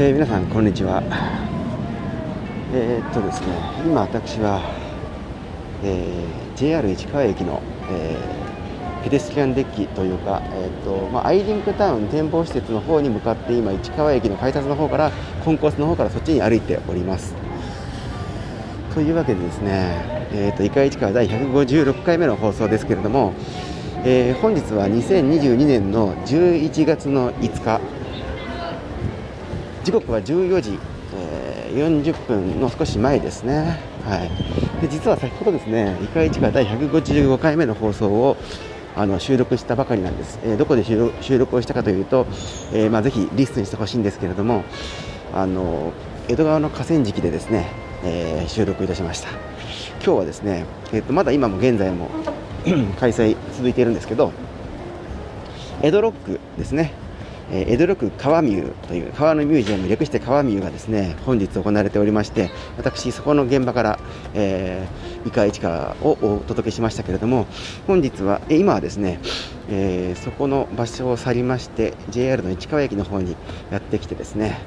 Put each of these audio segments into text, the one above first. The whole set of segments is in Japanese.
えー、皆さんこんにちは。えー、っとですね今私は、えー、JR 市川駅の、えー、ペデストリアンデッキというか、えーとまあ、アイリンクタウン展望施設の方に向かって今市川駅の改札の方からコンコースの方からそっちに歩いております。というわけでですね、えーと、とイカ市川第156回目の放送ですけれども、えー、本日は2022年の11月の5日時刻は14時、えー、40分の少し前ですね、はい、で実は先ほどですね「イカ市川第155回目の放送をあの収録したばかりなんです、えー、どこで収録をしたかというと、えーまあ、ぜひリストにしてほしいんですけれどもあの江戸川の河川敷でですね、えー、収録いたしました。今日はですね、えーと、まだ今も現在も 開催続いているんですけど江戸ロックですねえ江戸六川ミューという川のミュージアム略して川ミューがですね本日行われておりまして私そこの現場から、えー、イカ市川をお届けしましたけれども本日はえ今はですね、えー、そこの場所を去りまして JR の市川駅の方にやってきてですね、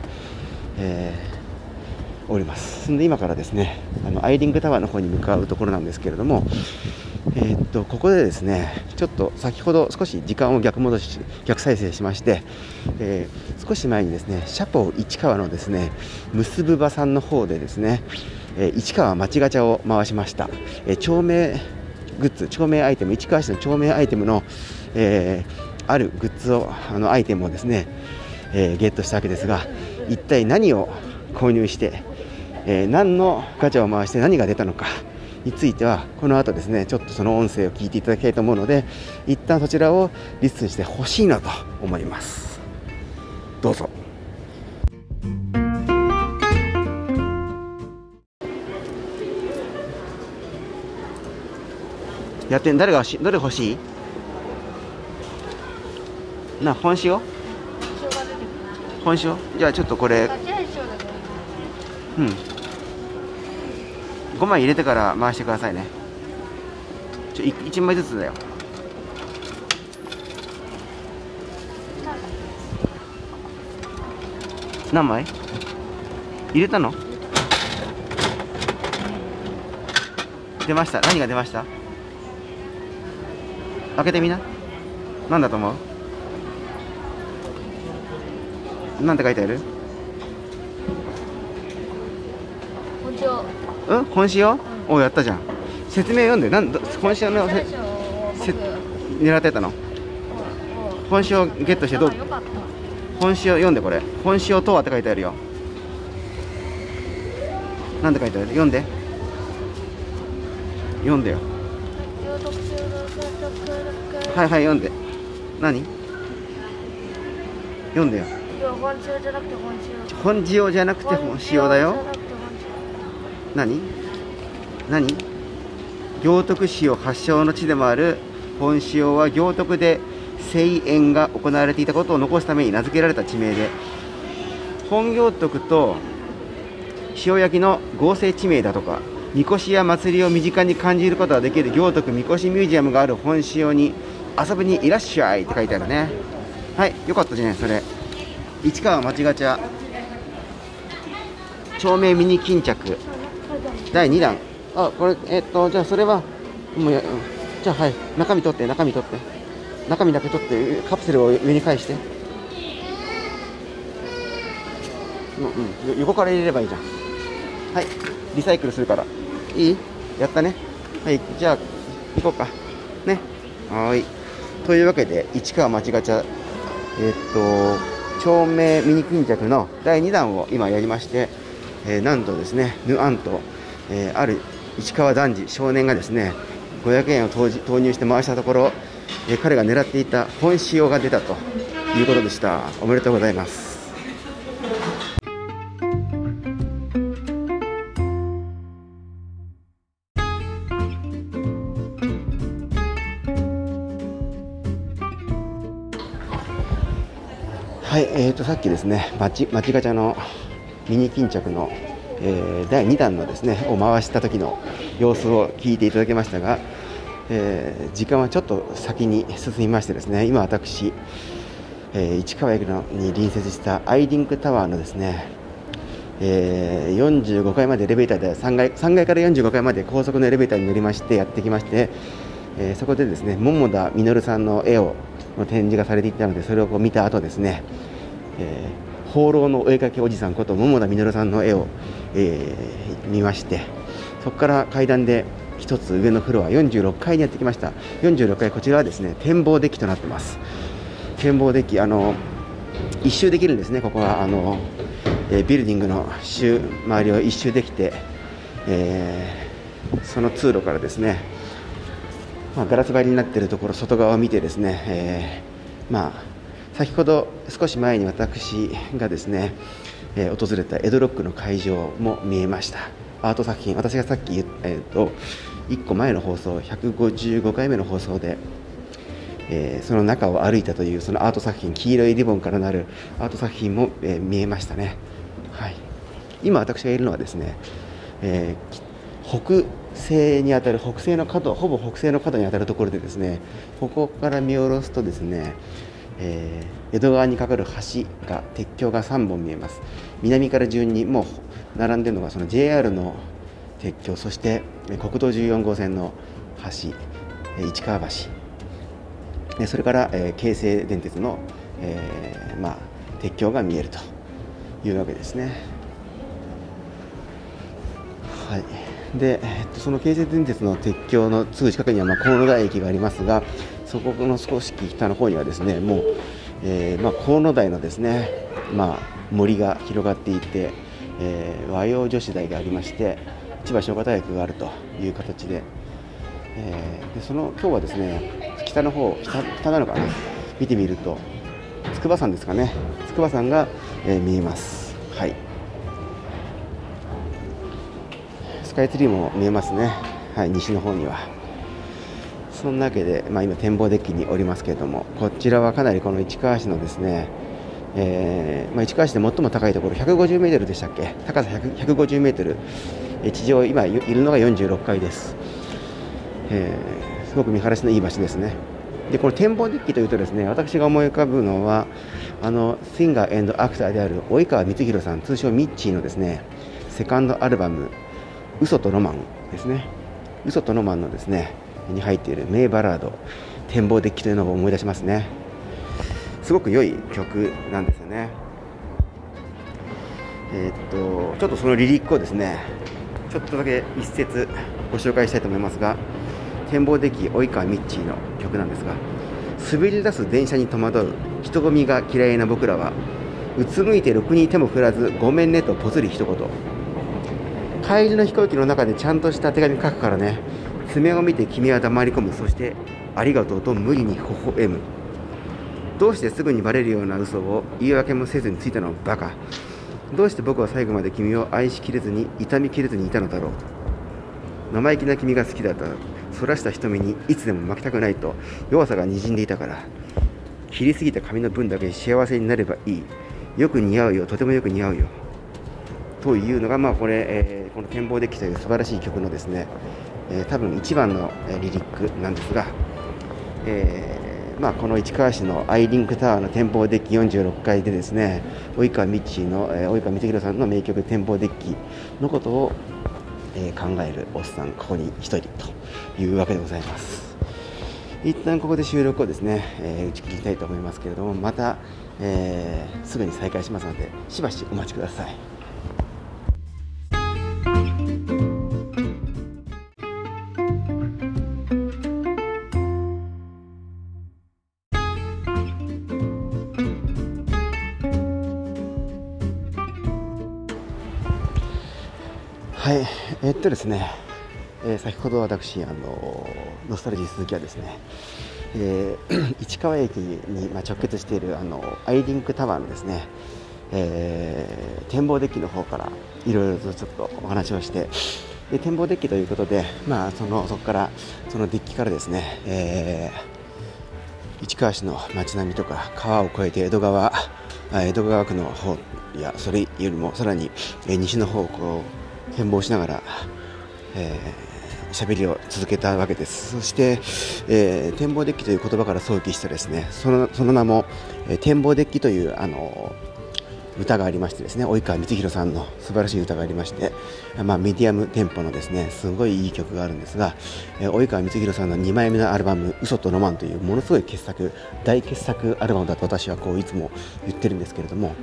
えー、おります。で今からですねあのアイリングタワーの方に向かうところなんですけれどもえー、っとここでですねちょっと先ほど少し時間を逆戻し逆再生しまして、えー、少し前にですねシャポー市川のですね結ぶ場さんの方でですね、えー、市川町ガチャを回しました、え町名グッズ町名アイテム市川市の町名アイテムの、えあるグッズをあのアイテムをですね、えゲットしたわけですが一体何を購入して、え何のガチャを回して何が出たのかについてはこの後ですねちょっとその音声を聞いていただきたいと思うので一旦そちらをリスンしてほしいなと思います。どうぞ。やってん誰がしどれ欲しい？な本塩本塩じゃあちょっとこれ。うん5枚入れてから回してくださいね。ちょ 1, 枚ずつだよ。何枚？入れたの？出ました。何が出ました？開けてみな。何だと思う？なんて書いてある？うん本塩、うん、おやったじゃん。説明読んで。なん本塩のせせ狙ってたの。本塩ゲットしてどう？本塩読んでこれ。本塩とはって書いてあるよ。なんて書いてある？読んで。読んでよ。はいはい読んで。何？読んでよ。本塩じゃなくて本塩本塩じゃなくて本塩だよ何？何？行徳市を発祥の地でもある本塩は行徳で製塩が行われていたことを残すために名付けられた地名で本行徳と塩焼きの合成地名だとかみこしや祭りを身近に感じることができる行徳みこしミュージアムがある本塩に遊びにいらっしゃいって書いてあるね。はいよかったじゃないそれ。市川町ガチャ。町名ミニ巾着。第2弾。あこれえっとじゃあそれはもうじゃあはい。中身取って中身取って。中身だけ取ってカプセルを上に返して。うん、うん、横から入れればいいじゃん。はい。リサイクルするから。いい？やったね。はい。じゃあ行こうか。ね。はい。というわけで市川町ガチャ。えっと町名ミニ巾着の第2弾を今やりまして、えー、なんとですねヌアンとえー、ある市川男児少年がですね500円を投入して回したところ、えー、彼が狙っていた本塩が出たということでした。おめでとうございます。はい、えーと、さっきですね、町町ガチャのミニ巾着のえー、第2弾のですねを回した時の様子を聞いていただきましたが、えー、時間はちょっと先に進みましてですね今私えー、市川駅のに隣接したアイリンクタワーのですね、えー、45階までエレベーターで3階 ,3 階から45階まで高速のエレベーターに乗りましてやってきまして、えー、そこでですね桃田実さんの絵をの展示がされていたのでそれをこう見た後ですね、えー、放浪のお絵かけおじさんこと桃田実さんの絵を、えー、見ましてそこから階段で1つ上のフロア46階にやってきました。46階こちらはですね展望デッキとなってます。展望デッキあの一周できるんですね。ここはあの、えー、ビルディングの周周りを一周できて、えー、その通路からですねまあ、ガラス張りになっているところ外側を見てですね、えー、まあ、先ほど少し前に私がですね、えー、訪れたエドロックの会場も見えました。アート作品私がさっき言った、えーと、1個前の放送155回目の放送で、えー、その中を歩いたというそのアート作品黄色いリボンからなるアート作品も、え見えましたね、はい、今私がいるのはですね、え北西にあたる北西の角ほぼ北西の角にあたるところでですねここから見下ろすとですね、えー、江戸川に架かる橋が鉄橋が3本見えます。南から順にもう並んでるのがその JR の鉄橋そして国道14号線の橋市川橋。それから、えー、京成電鉄の、えー、まあ、鉄橋が見えるというわけですね。はい。で、えっと、その京成電鉄の鉄橋のすぐ近くには、まあ、河野台駅がありますがそこの少し北の方にはですねもう、えーまあ、河野台のですね、まあ、森が広がっていて、えー、和洋女子大がありまして千葉商科大学があるという形で,、えー、でその今日はですね北の方北北なのかな見てみると筑波山ですかね筑波山が、えー、見えます。はいスカイツリーも見えますね、はい、西の方には。そんなわけで、まあ、今、展望デッキにおりますけれども、こちらはかなりこの市川市のですね、えーまあ、市川市で最も高いところ、150メートルでしたっけ、高さ150メートル、地上、今いるのが46階です、えー、すごく見晴らしのいい場所ですね。でこの展望デッキというとですね私が思い浮かぶのはあのシンガーアクターである及川光弘さん通称ミッチーのですねセカンドアルバム嘘とロマンですね。嘘とロマンのですねに入っている名バラード展望デッキというのを思い出しますね。すごく良い曲なんですよね。えー、っとちょっとそのリリックをですねちょっとだけ一節ご紹介したいと思いますが展望デッキ及川ミッチーの曲なんですが滑り出す電車に戸惑う人混みが嫌いな僕らはうつむいてろくに手も振らずごめんねとぽつり一言。帰りの飛行機の中でちゃんとした手紙書くからね。爪を見て君は黙り込む。そしてありがとうと無理に微笑む。どうしてすぐにバレるような嘘を言い訳もせずについたのバカ。どうして僕は最後まで君を愛しきれずに痛みきれずにいたのだろう。生意気な君が好きだった。そらした瞳にいつでも負けたくないと。弱さがにじんでいたから。切りすぎた髪の分だけ幸せになればいい。よく似合うよ。とてもよく似合うよ。というのが、まあ、これ、えー、この展望デッキという素晴らしい曲のですね、え、多分一番の、リリックなんですが、えー、まあ、この市川市のアイリンクタワーの展望デッキ46階でですね及川道の、え及川光弘さんの名曲展望デッキのことを、え考えるおっさんここに1人というわけでございます。一旦ここで収録をですね、え打ち切りたいと思いますけれどもまた、えすぐに再開しますのでしばしお待ちください、とですね、えー、先ほど私、あのノスタルジー鈴木はですね、えー、市川駅に、まあ、直結しているあのアイリンクタワーのですね、えー、展望デッキの方からいろいろとちょっとお話をしてで展望デッキということで、まあ、そのそこからそのデッキからですね、えー、市川市の街並みとか川を越えて江戸川江戸川区の方やそれよりもさらに、え、西の方向展望しながら、えー、喋りを続けたわけです。そして、えー、展望デッキという言葉から想起してですねそのその名も、えー、展望デッキというあの歌がありましてですね及川光弘さんの素晴らしい歌がありまして、まあ、ミディアムテンポのですねすごいいい曲があるんですが、え、及川光弘さんの2枚目のアルバム「嘘とロマン」というものすごい傑作大傑作アルバムだと私はこういつも言ってるんですけれども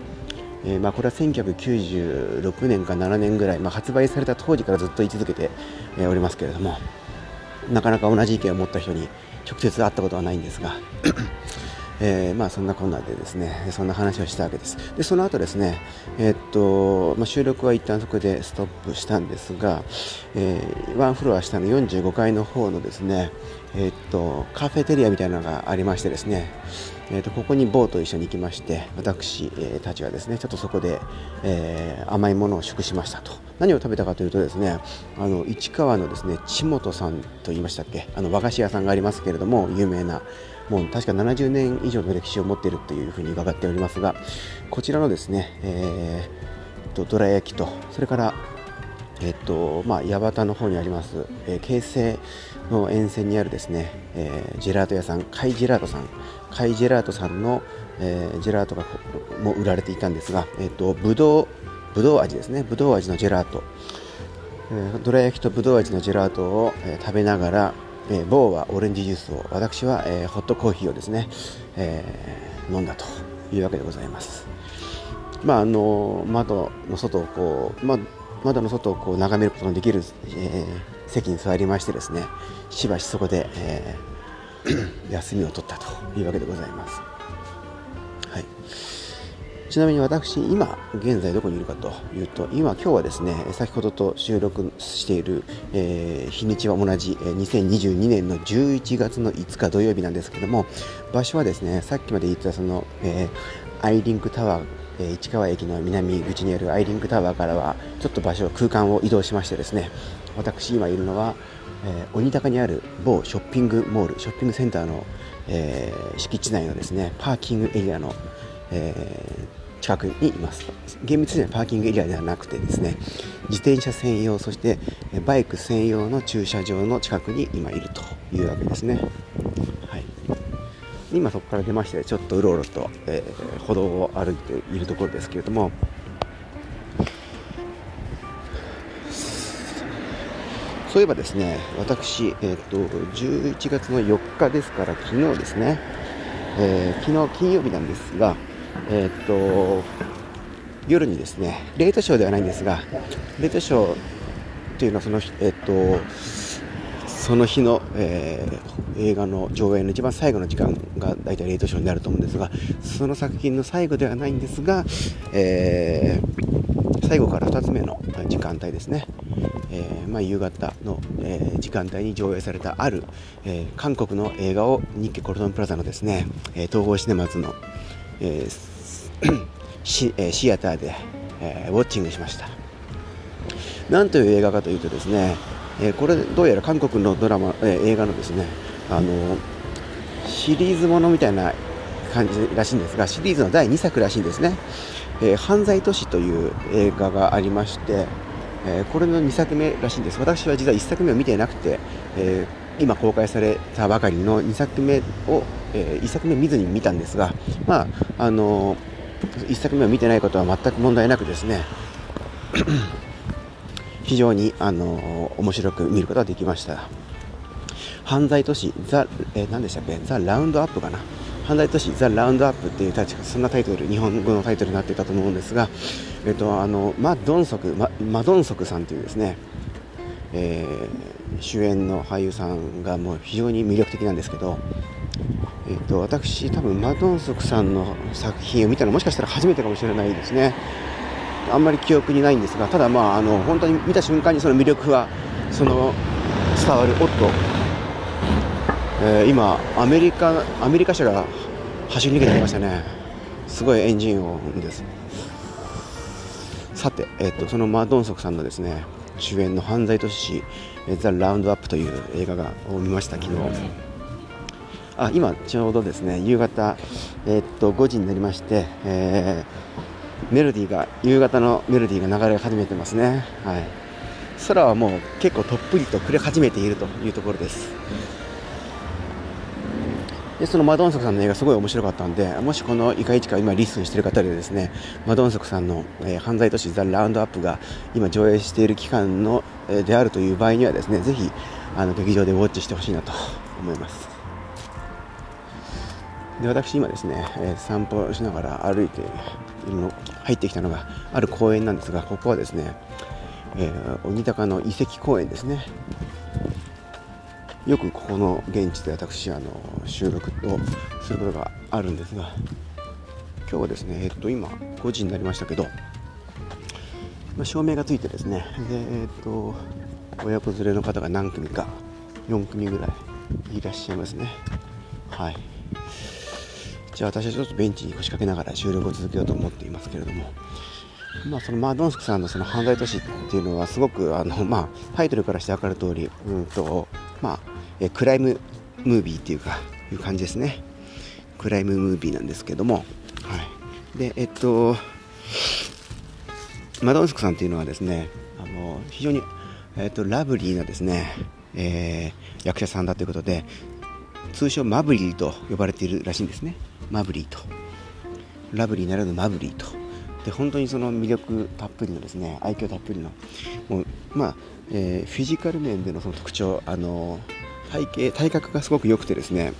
えー、まあ、これは1996年か7年ぐらい、まあ、発売された当時からずっと言い続けて、え、おりますけれどもなかなか同じ意見を持った人に直接会ったことはないんですがえー、まあ、そんなこんなでですねそんな話をしたわけです。でその後ですね、えー、っとまあ、収録は一旦そこでストップしたんですが、えー、ワンフロア下の45階の方のですね、えっとカフェテリアみたいなのがありましてですねえーと、ここにボーと一緒に行きまして私、え、たちはですねちょっとそこで、え、甘いものを食しましたと。何を食べたかというとですねあの市川のですね千本さんと言いましたっけあの和菓子屋さんがありますけれども有名なもう確か70年以上の歴史を持っているというふうに伺っておりますがこちらのですね、えー、とどら焼きとそれからえっとまあ、八幡の方にあります、えー、京成の沿線にあるですね、えー、ジェラート屋さん、カイジェラートさんカイジェラートさんの、えー、ジェラートがも売られていたんですが、えーと、ぶどうぶどう味ですねぶどう味のジェラート、えー、どら焼きとぶどう味のジェラートを、えー、食べながら、えー、某はオレンジジュースを私は、えー、ホットコーヒーをですね、えー、飲んだというわけでございます。まああの窓の外をこう、まあ、窓の外をこう眺めることのできる、えー、席に座りましてですねしばしそこで、えー 休みを取ったというわけでございます。ちなみに私、今現在どこにいるかというと、今、今日はですね、先ほどと収録している、えー、日にちは同じ、2022年の11月の5日土曜日なんですけども、場所はですね、さっきまで言ったその、えー、アイリンクタワー、え市川駅の南口にあるアイリンクタワーからはちょっと場所空間を移動しましてですね私今いるのは、えー、鬼高にある某ショッピングモールショッピングセンターの、えー、敷地内のですねパーキングエリアの、えー、近くにいます。厳密にはパーキングエリアではなくてですね自転車専用そしてバイク専用の駐車場の近くに今いるというわけですね、はい、今そこから出ましてちょっとうろうろと、えー、歩道を歩いているところですけれども。そういえばですね、私、えーと、11月の4日ですから、昨日ですね、えー、昨日金曜日なんですが、えーと、夜にですね、レートショーではないんですが、レートショーというのはその、えーと、その日の、えー、映画の上映の一番最後の時間が大体レートショーになると思うんですが、その作品の最後ではないんですが、えー、最後から2つ目の時間帯ですね、えー、まあ、夕方の、えー、時間帯に上映されたある、えー、韓国の映画を日系コルトンプラザのですね、え統合シネマズの、えシシアターで、えウォッチングしました。なんという映画かというとですね、えこれどうやら韓国のドラマ、え映画のですねあのシリーズものみたいな感じらしいんですがシリーズの第2作らしいんですね、え犯罪都市という映画がありましてえー、これの2作目らしいんです。私は実は1作目を見てなくて、えー、今公開されたばかりの2作目を、えー、1作目見ずに見たんですが、まああの1作目を見てないことは全く問題なくですね 非常に、あの面白く見ることができました。犯罪都市ザ、えー、何でしたっけ？ザ・ラウンドアップかな。犯罪都市ザ・ラウンドアップっていう確かそんなタイトル日本語のタイトルになっていたと思うんですが、えっと、あのマ・ドンソクママドンソクさんというですね、えー、主演の俳優さんがもう非常に魅力的なんですけど、えっと、私多分マドンソクさんの作品を見たのもしかしたら初めてかもしれないですね。あんまり記憶にないんですがただまああの本当に見た瞬間にその魅力はその伝わるおっと、えー、今アメリカアメリカ車が走り抜けてきましたね。すごいエンジン音です。さて、えっと、そのマドンソクさんのですね主演の犯罪都市ザ・ラウンドアップという映画がを見ました昨日。あ今ちょうどですね夕方、えっと5時になりまして、えー、メロディーが夕方のメロディーが流れ始めてますね。はい。空はもう結構とっぷりと暮れ始めているというところです。でそのマドンソクさんの映画すごい面白かったんでもしこのイカイチカ今リスンしている方でですねマドンソクさんの、えー、犯罪都市ザ・ラウンドアップが今上映している期間の、えー、であるという場合にはですねぜひあの劇場でウォッチしてほしいなと思います。で私今ですね、え、散歩しながら歩いているの入ってきたのがある公園なんですがここはですね、えー、鬼高の遺跡公園ですね。よくここの現地で私あの収録をすることがあるんですが今日はですね、えっと、今5時になりましたけど、ま、照明がついてですねで、えっと、親子連れの方が何組か4組ぐらいいらっしゃいますね。はい。じゃあ私はちょっとベンチに腰掛けながら収録を続けようと思っていますけれどもまあ、そのマドンスクさんのその犯罪都市っていうのはすごくあの、まあ、タイトルからして分かる通り、うんとまあ、えクライムムービーっていうかいう感じですね。クライムムービーなんですけども、はい、でえっとマドンスクさんっていうのはですねあの非常に、えっと、ラブリーなですね、えー、役者さんだということで通称マブリーと呼ばれているらしいんですね。マブリーと。ラブリーならぬマブリーと。で本当にその魅力たっぷりのですね愛嬌たっぷりのもうまあ、えー、フィジカル面でのその特徴あの体型体格がすごく良くてですね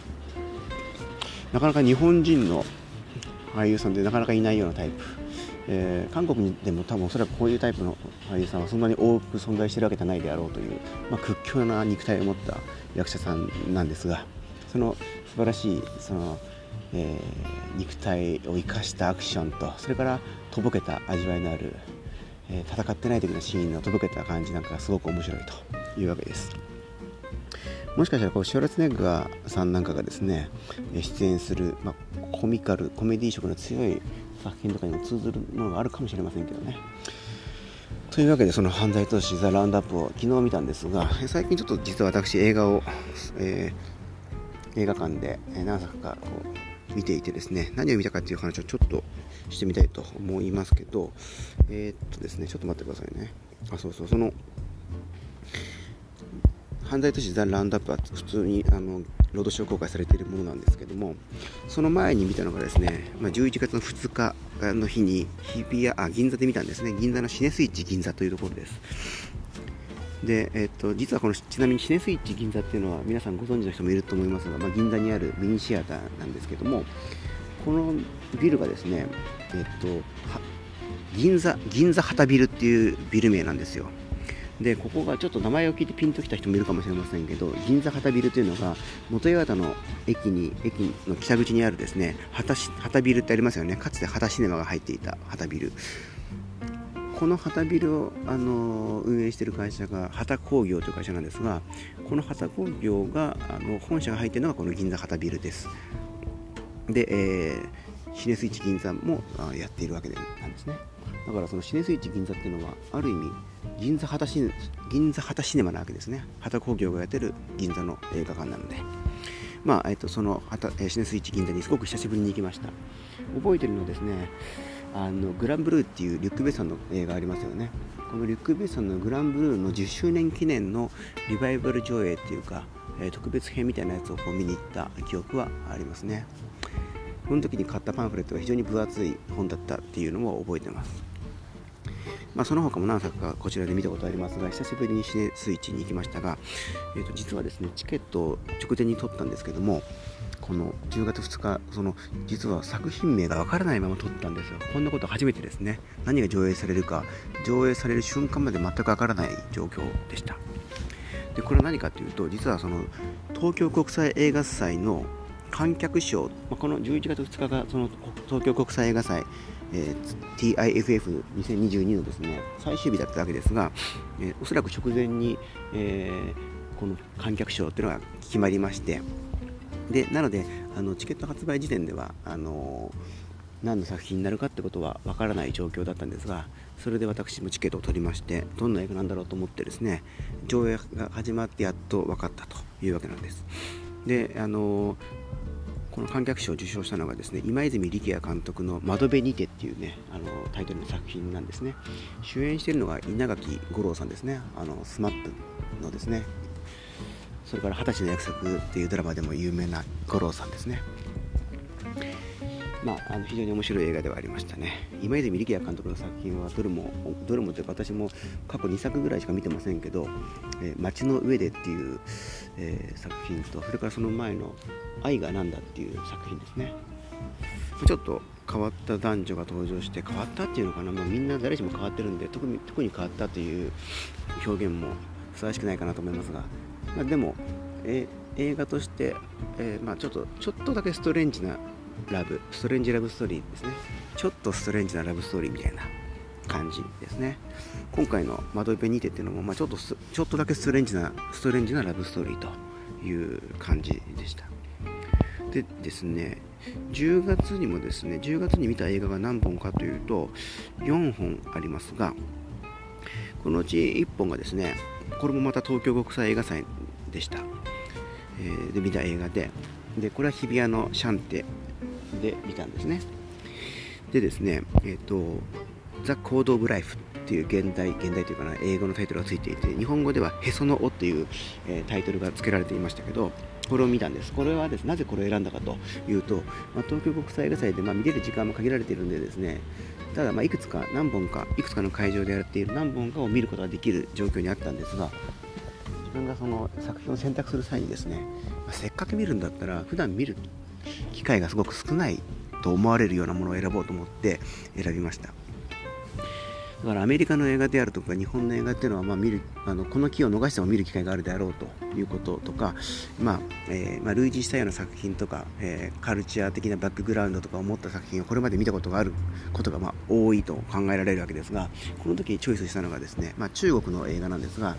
なかなか日本人の俳優さんでなかなかいないようなタイプ、えー、韓国でも多分おそらくこういうタイプの俳優さんはそんなに多く存在しているわけじゃないであろうという、まあ、屈強な肉体を持った役者さんなんですがその素晴らしいその、えー、肉体を生かしたアクションとそれからとぼけた味わいのある、えー、戦ってない時のシーンのとぼけた感じなんかがすごく面白いというわけです。もしかしたらこうシュワルツネッガーさんなんかがですね出演する、まあ、コミカルコメディー色の強い作品とかにも通ずるものがあるかもしれませんけどね。というわけでその犯罪都市ザ・ラウンドアップを昨日見たんですが最近ちょっと実は私映画を、えー、映画館で何作かこう見ていてですね何を見たかっていう話をちょっとしてみたいと思いますけどえー、っとですねちょっと待ってくださいね。あそうそうその犯罪都市ザ・ラウンドアップは普通にあのロードショー公開されているものなんですけどもその前に見たのがですね、まあ、11月の2日の日に日比谷あ銀座で見たんですね。銀座のシネスイッチ銀座というところです。で、えっと、実はこのちなみにシネスイッチ銀座っていうのは皆さんご存知の人もいると思いますが、まあ、銀座にあるミニシアターなんですけどもこのビルがですね、えっと、銀座銀座旗ビルっていうビル名なんですよ。でここがちょっと名前を聞いてピンときた人もいるかもしれませんけど銀座旗ビルというのが元八幡の駅に駅の北口にあるですね旗旗ビルってありますよね。かつて旗シネマが入っていた旗ビル。この旗ビルを、あの運営している会社が旗工業という会社なんですがこの旗工業があの本社が入っているのがこの銀座旗ビルです。で、えー、シネスイッチ銀座もやっているわけなんですね。だからそのシネスイッチ銀座っていうのはある意味銀座旗シネ銀座旗シネマなわけですね。旗工業がやってる銀座の映画館なので。まあ、えっと、その旗シネスイッチ銀座にすごく久しぶりに行きました。覚えてるのはですねあのグランブルーっていうリュック・ベッサンの映画ありますよね。このリュック・ベッサンのグランブルーの10周年記念のリバイバル上映っていうか、え、特別編みたいなやつをこう見に行った記憶はありますね。この時に買ったパンフレットが非常に分厚い本だったっていうのも覚えてます。まあ、その他も何作かこちらで見たことありますが久しぶりにシネスイッチに行きましたが、えー、と実はですねチケットを直前に取ったんですけどもこの10月2日その実は作品名がわからないまま撮ったんですよ。こんなこと初めてですね。何が上映されるか上映される瞬間まで全くわからない状況でした。でこれは何かというと実はその東京国際映画祭の観客賞、まあ、この11月2日がその東京国際映画祭えー、TIFF2022 のですね最終日だったわけですが、えー、おそらく直前に、えー、この観客賞というのが決まりましてでなのであのチケット発売時点ではあの何の作品になるかってことはわからない状況だったんですがそれで私もチケットを取りましてどんな映画なんだろうと思ってですね上映が始まってやっと分かったというわけなんです。であのこの観客賞を受賞したのがですね今泉力也監督の「窓辺にて」っていうねあのタイトルの作品なんですね。主演しているのが稲垣吾郎さんですね。あのスマップのですねそれから「二十歳の約束」っていうドラマでも有名な五郎さんですね。まあ、あの非常に面白い映画ではありましたね。今泉力也監督の作品はどれもどれもというか私も過去2作ぐらいしか見てませんけど「えー、街の上で」っていう、えー、作品とそれからその前の「愛がなんだ」っていう作品ですね。ちょっと変わった男女が登場して変わったっていうのかな、まあ、みんな誰しも変わってるんで特に特に変わったという表現もふさわしくないかなと思いますが、まあ、でも、え映画として、えー、まあ、ちょっとちょっとだけストレンジなラブストレンジラブストーリーですね。ちょっとストレンジなラブストーリーみたいな感じですね。今回の「窓辺にて」っていうのも、まあ、ちょっとちょっとだけストレンジなストレンジなラブストーリーという感じでした。でですね10月にもですね10月に見た映画が何本かというと4本ありますがこのうち1本がですねこれもまた東京国際映画祭でした、えー、で見た映画で。でこれは日比谷のシャンテで見たんですね。でですねえっ、ー、と「ザ・コード・オブ・ライフ」っていう現代現代というかな英語のタイトルがついていて日本語では「へその緒」っていう、えー、タイトルが付けられていましたけどこれを見たんです。これはですなぜこれを選んだかというと、まあ、東京国際映画祭で、ま、見れる時間も限られているんでですねただまいくつか何本かいくつかの会場でやっている何本かを見ることができる状況にあったんですが自分がその作品を選択する際にですね、まあ、せっかく見るんだったら普段見る機会がすごく少ないと思われるようなものを選ぼうと思って選びました。だからアメリカの映画であるとか日本の映画っていうのは、まあ、見るあのこの機を逃しても見る機会があるであろうということとか、まあえー、まあ、類似したような作品とか、えー、カルチャー的なバックグラウンドとかを持った作品をこれまで見たことがあることがまあ多いと考えられるわけですがこの時にチョイスしたのがですね、まあ、中国の映画なんですが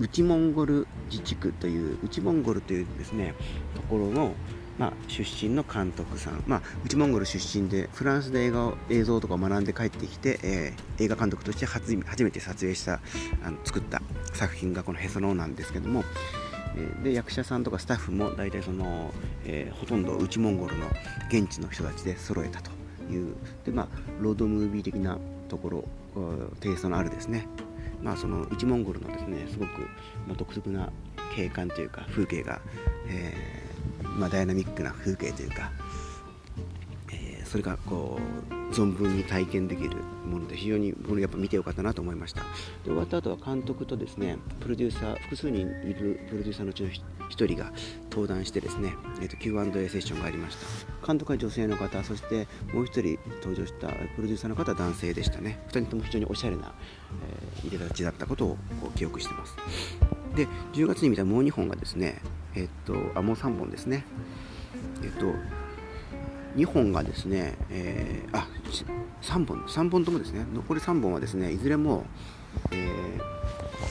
内モンゴル自治区という内モンゴルというですねところのまあ、出身の監督さん、まあ、内モンゴル出身でフランスで映画を映像とかを学んで帰ってきて、えー、映画監督として初初めて撮影したあの作った作品がこの「へその緒」なんですけども、えー、で役者さんとかスタッフも大体その、えー、ほとんど内モンゴルの現地の人たちで揃えたという。で、まあ、ロードムービー的なところテイストのあるですね。まあ、その内モンゴルのですねすごく、まあ、独特な景観というか風景が、えまあ、ダイナミックな風景というか、それがこう存分に体験できるもので非常にこれやっぱ見てよかったなと思いました。で終わった後は監督とですねプロデューサー複数人いるプロデューサーのうちの1人が登壇してですね、えー、と Q&A セッションがありました。監督は女性の方そしてもう1人登場したプロデューサーの方は男性でしたね。2人とも非常におしゃれな、えー、入れ立ちだったことをこう記憶してます。で10月に見たもう2本がですねえっと、あ、もう3本ですね。えっと、2本がですね、えー、あ、3本、3本ともですね、残り3本はですね、いずれも、え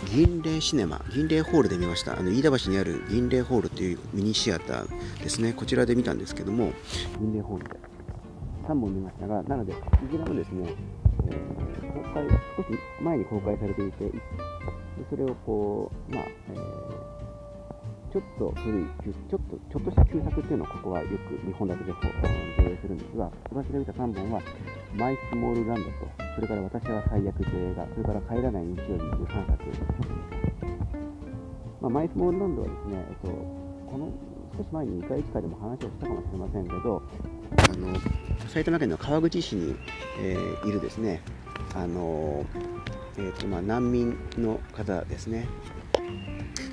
ー、銀霊シネマ、銀霊ホールで見ました。あの飯田橋にある銀霊ホールというミニシアターですね、こちらで見たんですけども、銀霊ホールで3本見ましたが、なので、いずれもですね、えー、公開、少し前に公開されていて、でそれをこう、まあ、えーちょっと古い、ちょっとちょっとした旧作っていうのをここはよく日本だけで上映するんですが、私が見た3本は、マイスモールランドと、それから私は最悪という映画、それから帰らない日曜日という3作まあ、マイスモールランドはですね、えっと、この少し前に2回1回でも話をしたかもしれませんけど、あの埼玉県の川口市に、えー、いるですね、あのえーとまあ、難民の方ですね、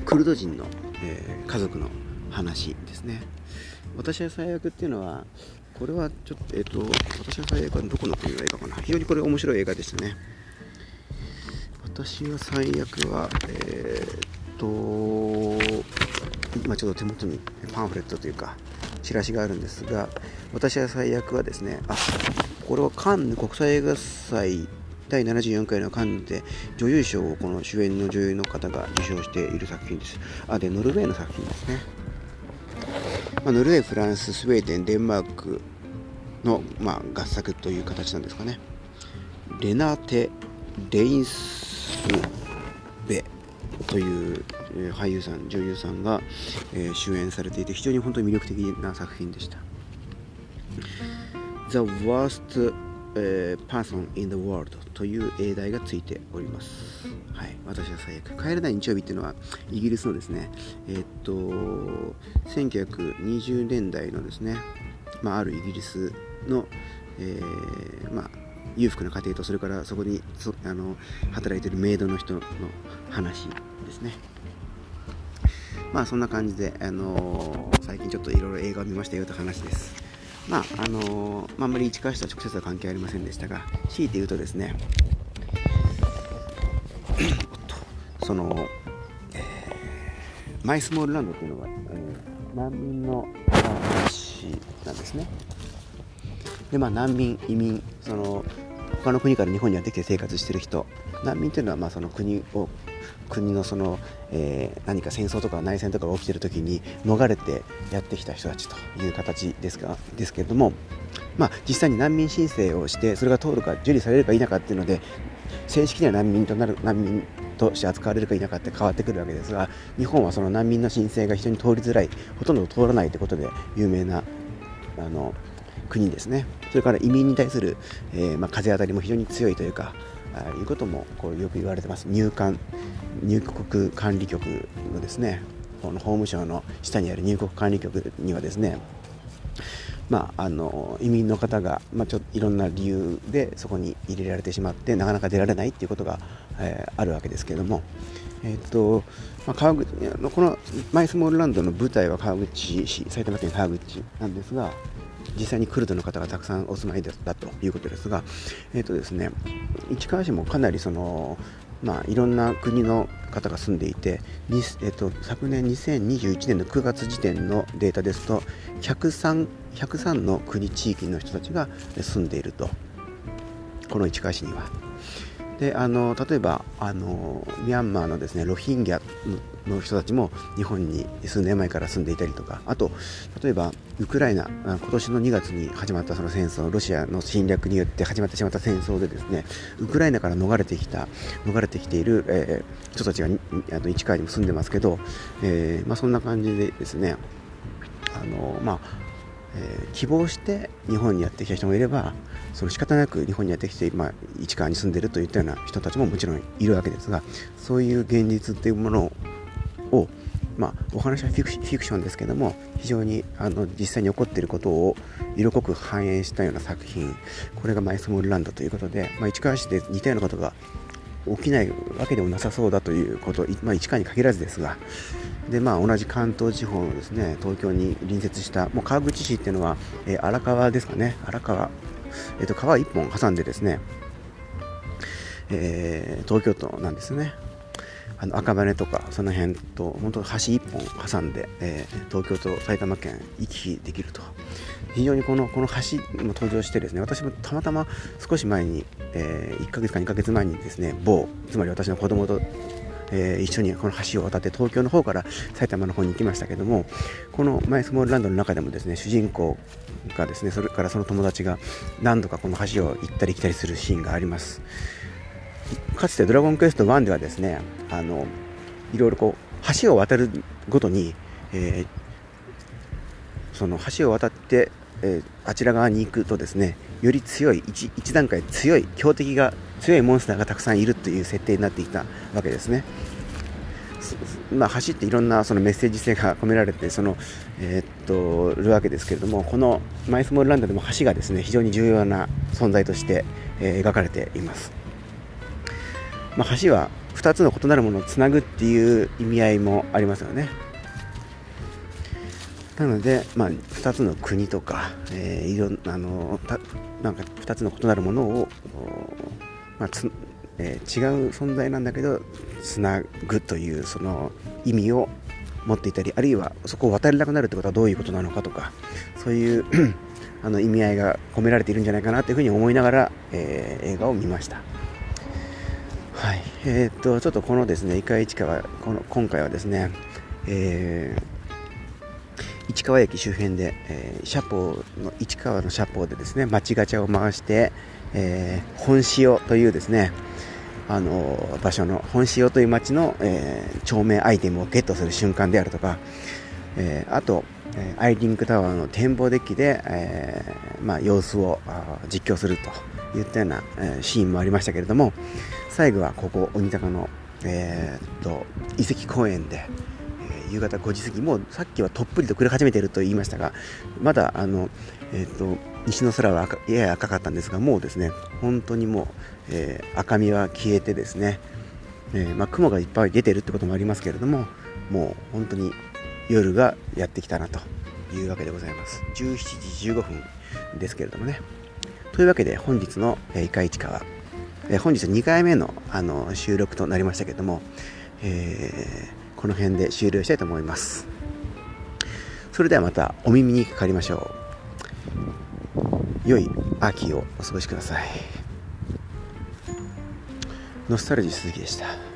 クルド人のえー、家族の話ですね。私は最悪っていうのはこれはちょっとえっ、ー、と私は最悪はどこの国の映画かな。非常にこれ面白い映画でしたね。私は最悪はえっ、と今ちょっと手元にパンフレットというかチラシがあるんですが私は最悪はですねあこれはカンヌ国際映画祭第74回のカンヌで女優賞をこの主演の女優の方が受賞している作品です。あ、で、ノルウェーの作品ですね。まあ、ノルウェー、フランス、スウェーデン、デンマークの、まあ、合作という形なんですかね。レナテ・レインスベという俳優さん、女優さんが、えー、主演されていて非常に本当に魅力的な作品でした。The Worst、え Person in the World という英題がついております。はい、私は最悪。帰れない日曜日っていうのはイギリスのですね、えー、っと、1920年代のですね、まあ、あるイギリスの、えー、まあ、裕福な家庭とそれからそこにあの働いてるメイドの人の話ですね。まあそんな感じで、あのー、最近ちょっといろいろ映画を見ましたよという話です。まああのー、まあ、あんまり市川市とは直接は関係ありませんでしたが、強いて言うとですね、その、えー、マイスモールランドっていうのが、えー、難民の話なんですね。でまあ難民移民その他の国から日本にやってきて生活してる人難民というのはまあその国を国のその、えー、何か戦争とか内戦とかが起きている時に逃れてやってきた人たちという形ですがですけれども、まあ、実際に難民申請をしてそれが通るか受理されるか否かっていうので正式には難民となる難民として扱われるか否かって変わってくるわけですが日本はその難民の申請が非常に通りづらいほとんど通らないということで有名なあの国ですね。それから移民に対する、えー、まあ、風当たりも非常に強いというかいうこともこうよく言われてます。入管入国管理局のですねこの法務省の下にある入国管理局にはですねまあ、あの移民の方が、まあ、ちょいろんな理由でそこに入れられてしまってなかなか出られないっていうことが、えー、あるわけですけれども、えーとまあ、川口このマイスモールランドの舞台は川口市埼玉県川口なんですが実際にクルドの方がたくさんお住まいだということですが、えーとですね、市川市もかなりその、まあ、いろんな国の方が住んでいて、えーと、昨年2021年の9月時点のデータですと 103, 103の国地域の人たちが住んでいるとこの市川市には。であの例えばあのミャンマーのですねロヒンギャの人たちも日本に数年前から住んでいたりとかあと例えばウクライナ今年の2月に始まったその戦争ロシアの侵略によって始まってしまった戦争でですねウクライナから逃れてきた逃れてきている、えー、人たちがあの市川にも住んでますけど、えーまあ、そんな感じでですねあの、まあえー、希望して日本にやってきた人もいればその仕方なく日本にやってきて、まあ、市川に住んでるといったような人たちももちろんいるわけですがそういう現実っていうものを、まあ、お話はフィクションですけども非常にあの実際に起こっていることを色濃く反映したような作品これがマイスモールランドということで、まあ、市川市で似たようなことが起きないわけでもなさそうだということ、まあ、市川に限らずですがで、まあ、同じ関東地方のですね東京に隣接したもう川口市っていうのは、えー、荒川ですかね。荒川、えーと、川1本挟んでですね、えー、東京都なんですね。あの赤羽とかその辺と本当橋1本挟んで、えー、東京と埼玉県行き来できると。非常にこのこの橋も登場してですね私もたまたま少し前に、えー、1ヶ月か2ヶ月前にですね某つまり私の子供とえー、一緒にこの橋を渡って東京の方から埼玉の方に行きましたけどもこのマイスモールランドの中でもですね主人公がですねそれからその友達が何度かこの橋を行ったり来たりするシーンがあります。かつて「ドラゴンクエスト1」ではですねあのいろいろこう橋を渡るごとに、えー、その橋を渡って、えー、あちら側に行くとですねより強い 1, 1段階強い強敵が強いモンスターがたくさんいるという設定になっていたわけですね。まあ、走っていろんなそのメッセージ性が込められてその、えー、っとるわけですけれどもこのマイスモールランドでも橋がですね非常に重要な存在として、えー、描かれています。まあ、橋は2つの異なるものをつなぐっていう意味合いもありますよねなので、まあ、2つの国とか、えー、いろあのなんか2つの異なるものを、まあつえー、違う存在なんだけどつなぐというその意味を持っていたりあるいはそこを渡れなくなるってことはどういうことなのかとかそういう あの意味合いが込められているんじゃないかなというふうに思いながら、えー、映画を見ました。はいえー、っとちょっとこのですね、イカ市川、この今回はですね、えー、市川駅周辺で、えー、シャポの市川のシャポでですね、町ガチャを回して、えー、本塩というですね、あの場所の本塩という町の、えー、町名アイテムをゲットする瞬間であるとか、えー、あとえアイリンクタワーの展望デッキで、えー、まあ、様子を実況するといったような、えシーンもありましたけれども最後はここ鬼坂の、えー、と遺跡公園で、夕方5時過ぎもうさっきはとっぷりと暮れ始めていると言いましたがまだあの、えーと、西の空はやや赤かったんですがもうですね本当にもう、えー、赤みは消えてですね、えー、まあ、雲がいっぱい出てるってこともありますけれどももう本当に夜がやってきたなというわけでございます。17時15分ですけれどもね。というわけで本日の「いかいちかわ」本日2回目のあの収録となりましたけれども、えー、この辺で終了したいと思います。それではまたお耳にかかりましょう。良い秋をお過ごしください。ノスタルジー鈴木でした。